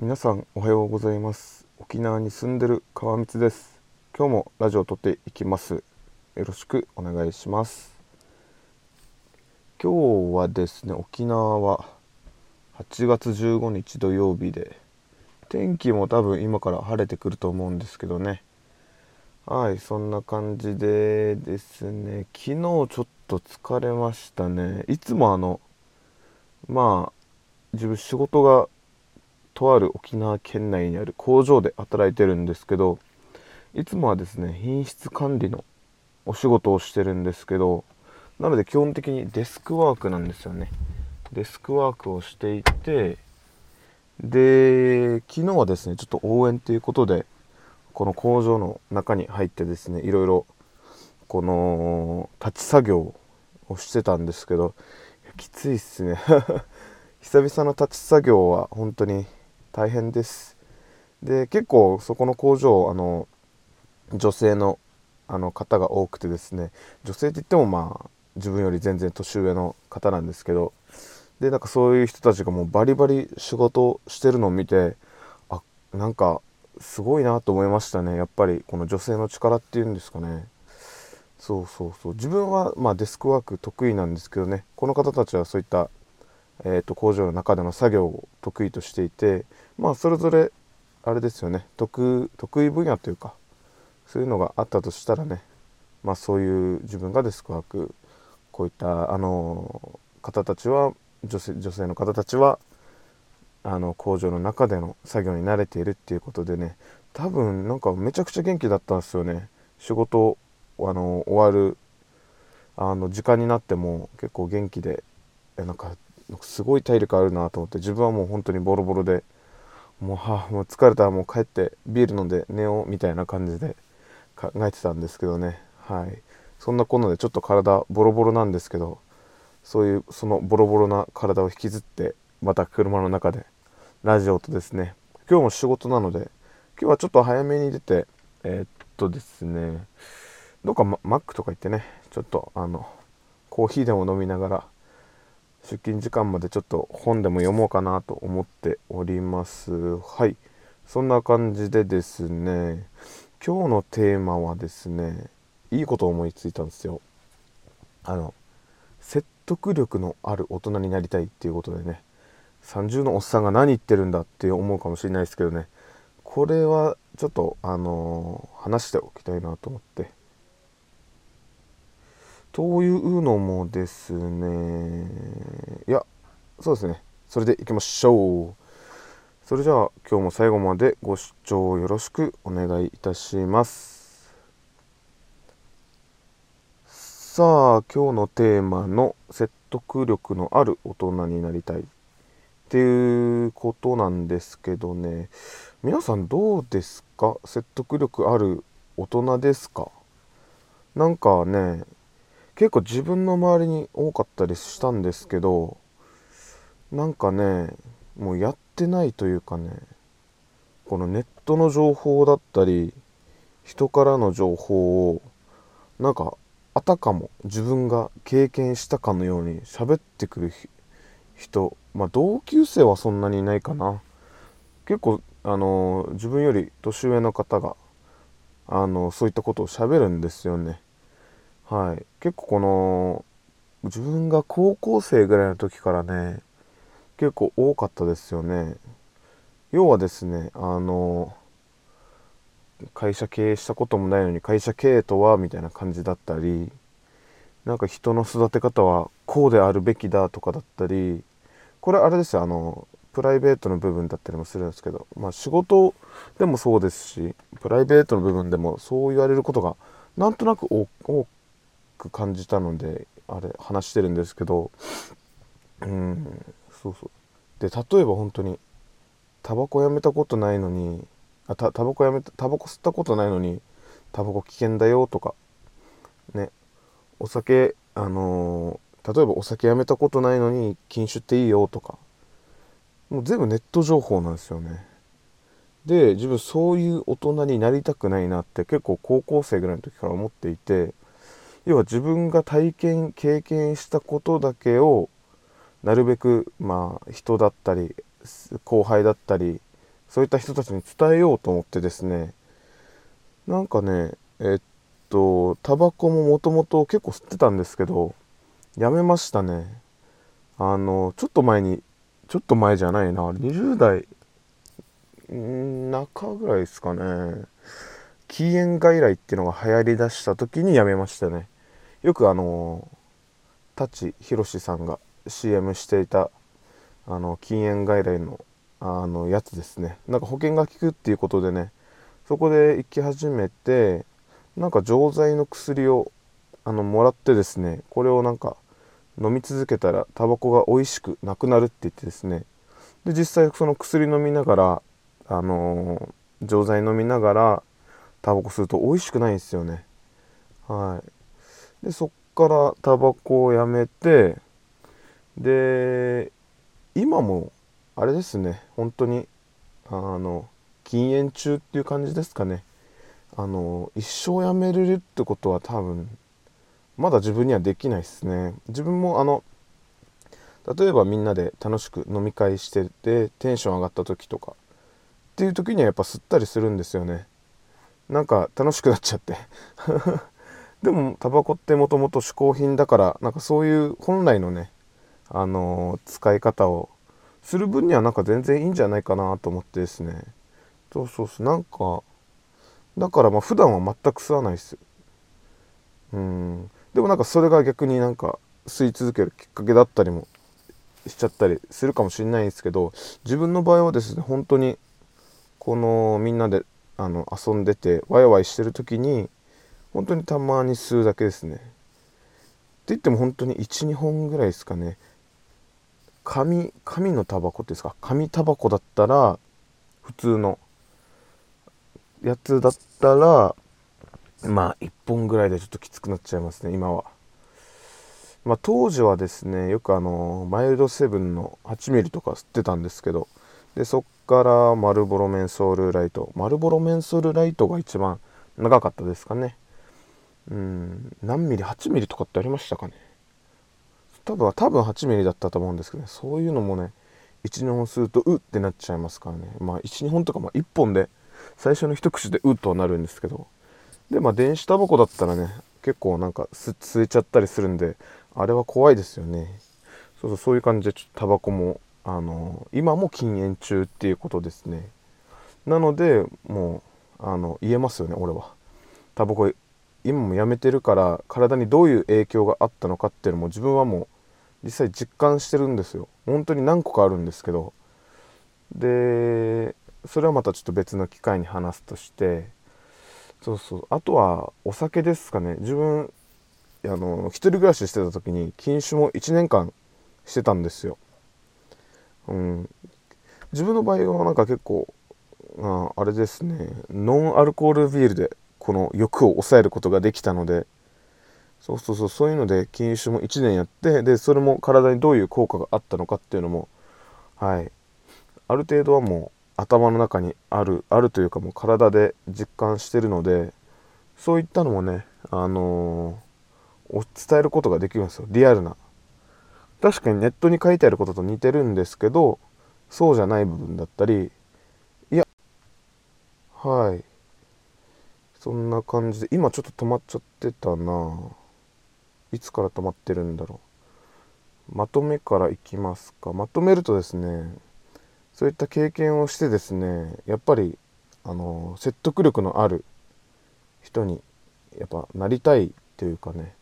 皆さんおはようございます。沖縄に住んでる川光です。今日もラジオを撮っていきます。よろしくお願いします。今日はですね沖縄は8月15日土曜日で天気も多分今から晴れてくると思うんですけどね。はいそんな感じでですね昨日ちょっと疲れましたね。いつもあのまあ自分仕事がとある沖縄県内にある工場で働いてるんですけどいつもはですね品質管理のお仕事をしてるんですけどなので基本的にデスクワークなんですよね。デスクワークをしていてで昨日はですねちょっと応援ということでこの工場の中に入ってですねいろいろこの立ち作業をしてたんですけどきついっすね。久々の立ち作業は本当に大変です。で結構そこの工場あの女性のあの方が多くてですね女性って言ってもまあ自分より全然年上の方なんですけどでなんかそういう人たちがもうバリバリ仕事してるのを見てあなんかすごいなと思いましたね。やっぱりこの女性の力っていうんですかね。そうそうそう。自分はまあデスクワーク得意なんですけどね。この方たちはそういった、えーと、工場の中での作業を得意としていてまあそれぞれあれですよね。得意分野というかそういうのがあったとしたらねまあそういう自分がデスクワークこういったあの方たちは女性女性の方たちはあの工場の中での作業に慣れているっていうことでね多分なんかめちゃくちゃ元気だったんですよね。仕事あの終わるあの時間になっても結構元気でなんかすごい体力あるなと思って自分はもう本当にボロボロでもうはもう疲れたもう帰ってビール飲んで寝ようみたいな感じで考えてたんですけどね。はい。そんなこんなでちょっと体ボロボロなんですけどそういうそのボロボロな体を引きずってまた車の中でラジオとですね。今日も仕事なので今日はちょっと早めに出てえー、っとですね。どっかマックとか行ってね。ちょっとあのコーヒーでも飲みながら出勤時間までちょっと本でも読もうかなと思っております。はい。そんな感じでですね今日のテーマはですねいいことを思いついたんですよ。あの説得力のある大人になりたいっていうことでね30のおっさんが何言ってるんだって思うかもしれないですけどねこれはちょっとあのー、話しておきたいなと思って。というのもですねいやそうですね。それでいきましょう。それじゃあ今日も最後までご視聴よろしくお願いいたします。さあ今日のテーマの説得力のある大人になりたいっていうことなんですけどね。皆さんどうですか？説得力ある大人ですか？なんかね結構自分の周りに多かったりしたんですけどなんかねもうやってないというかねこのネットの情報だったり人からの情報をなんかあたかも自分が経験したかのように喋ってくる人まあ同級生はそんなにいないかな。結構あの自分より年上の方があのそういったことをしゃべるんですよね。はい。結構この自分が高校生ぐらいの時からね結構多かったですよね。要はですねあの会社経営したこともないのに会社経営とはみたいな感じだったりなんか人の育て方はこうであるべきだとかだったりこれあれですよあのプライベートの部分だったりもするんですけど、まあ、仕事でもそうですしプライベートの部分でもそう言われることがなんとなく多く感じたのであれ話してるんですけどうんそうそう。で例えば本当にタバコやめたことないのにあたタバコやめたタバコ吸ったことないのにタバコ危険だよとかね。お酒あの例えばお酒やめたことないのに禁酒っていいよとかもう全部ネット情報なんですよね。で自分そういう大人になりたくないなって結構高校生ぐらいの時から思っていて要は自分が体験経験したことだけをなるべくまあ人だったり後輩だったりそういった人たちに伝えようと思ってですね。なんかねえっとタバコももともと結構吸ってたんですけどやめましたね。あのちょっと前にちょっと前じゃないな20代中ぐらいですかね。禁煙外来っていうのが流行りだした時にやめましたね。よくあの舘ひろしさんが CM していたあの禁煙外来のあのやつですね。なんか保険が効くっていうことでねそこで行き始めてなんか錠剤の薬をあのもらってですねこれをなんか飲み続けたらタバコが美味しくなくなるって言ってですね。で実際その薬飲みながらあのー、錠剤飲みながらタバコ吸うと美味しくないんですよね。はい。でそっからタバコをやめてで今もあれですね本当にあの禁煙中っていう感じですかね。あの一生やめれるってことは多分まだ自分にはできないですね。自分もあの例えばみんなで楽しく飲み会しててテンション上がった時とかっていう時にはやっぱ吸ったりするんですよね。なんか楽しくなっちゃって。でもタバコってもともと嗜好品だからなんかそういう本来のねあのー、使い方をする分にはなんか全然いいんじゃないかなと思ってですね。そうそうそう。なんかだからまあ普段は全く吸わないですうん。でもなんかそれが逆になんか吸い続けるきっかけだったりもしちゃったりするかもしれないんですけど自分の場合はですね本当にこのみんなであの遊んでてワイワイしてる時に本当にたまに吸うだけですね。って言っても本当に12本ぐらいですかね。紙紙のタバコってですか？紙タバコだったら普通のやつだったらまあ1本ぐらいでちょっときつくなっちゃいますね今は。まあ、当時はですねよくあのマイルドセブンの 8mm とか吸ってたんですけどでそっからマルボロメンソールライト。マルボロメンソールライトが一番長かったですかね。うん。何ミリ？8ミリとかってありましたかね？多分多分8ミリだったと思うんですけどね。そういうのもね12本吸うとうってなっちゃいますからね。まあ12本とかまあ1本で最初の一口でうっとはなるんですけど。でまあ電子タバコだったらね結構なんか吸えちゃったりするんであれは怖いですよね。そうそうそういう感じでちょっとタバコもあの今も禁煙中っていうことですね。なのでもうあの言えますよね俺は。タバコ今もやめてるから体にどういう影響があったのかっていうのも自分はもう実際実感してるんですよ。本当に何個かあるんですけど。でそれはまたちょっと別の機会に話すとして。そうそう。あとはお酒ですかね。自分あの一人暮らししてた時に禁酒も1年間してたんですよ。うん、自分の場合はなんか結構ああれですね。ノンアルコールビールでこの欲を抑えることができたのでそうそうそうそういうので禁酒も1年やってでそれも体にどういう効果があったのかっていうのもはい。ある程度はもう頭の中にあるあるというかもう体で実感してるのでそういったのもねあのー、伝えることができるんですよ。リアルな。確かにネットに書いてあることと似てるんですけどそうじゃない部分だったりいやはい。そんな感じで今ちょっと止まっちゃってたな。いつから止まってるんだろう。まとめからいきますか。まとめるとですねそういった経験をしてですねやっぱりあの説得力のある人にやっぱなりたいっていうかね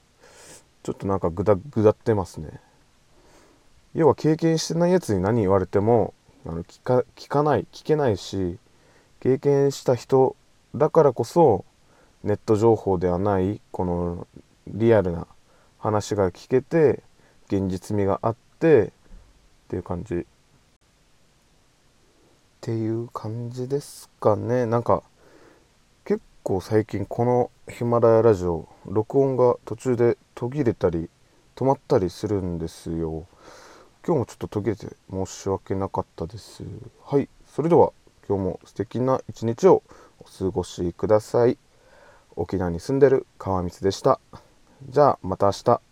ちょっとなんかぐだぐだってますね。要は経験してないやつに何言われてもあの聞かない聞けないし経験した人だからこそネット情報ではないこのリアルな話が聞けて現実味があってっていう感じっていう感じですかね。なんか結構最近このヒマラヤラジオ録音が途中で途切れたり止まったりするんですよ。今日もちょっと途切れて申し訳なかったです。はい。それでは今日も素敵な一日をお過ごしください。沖縄に住んでる川光でした。じゃあまた明日。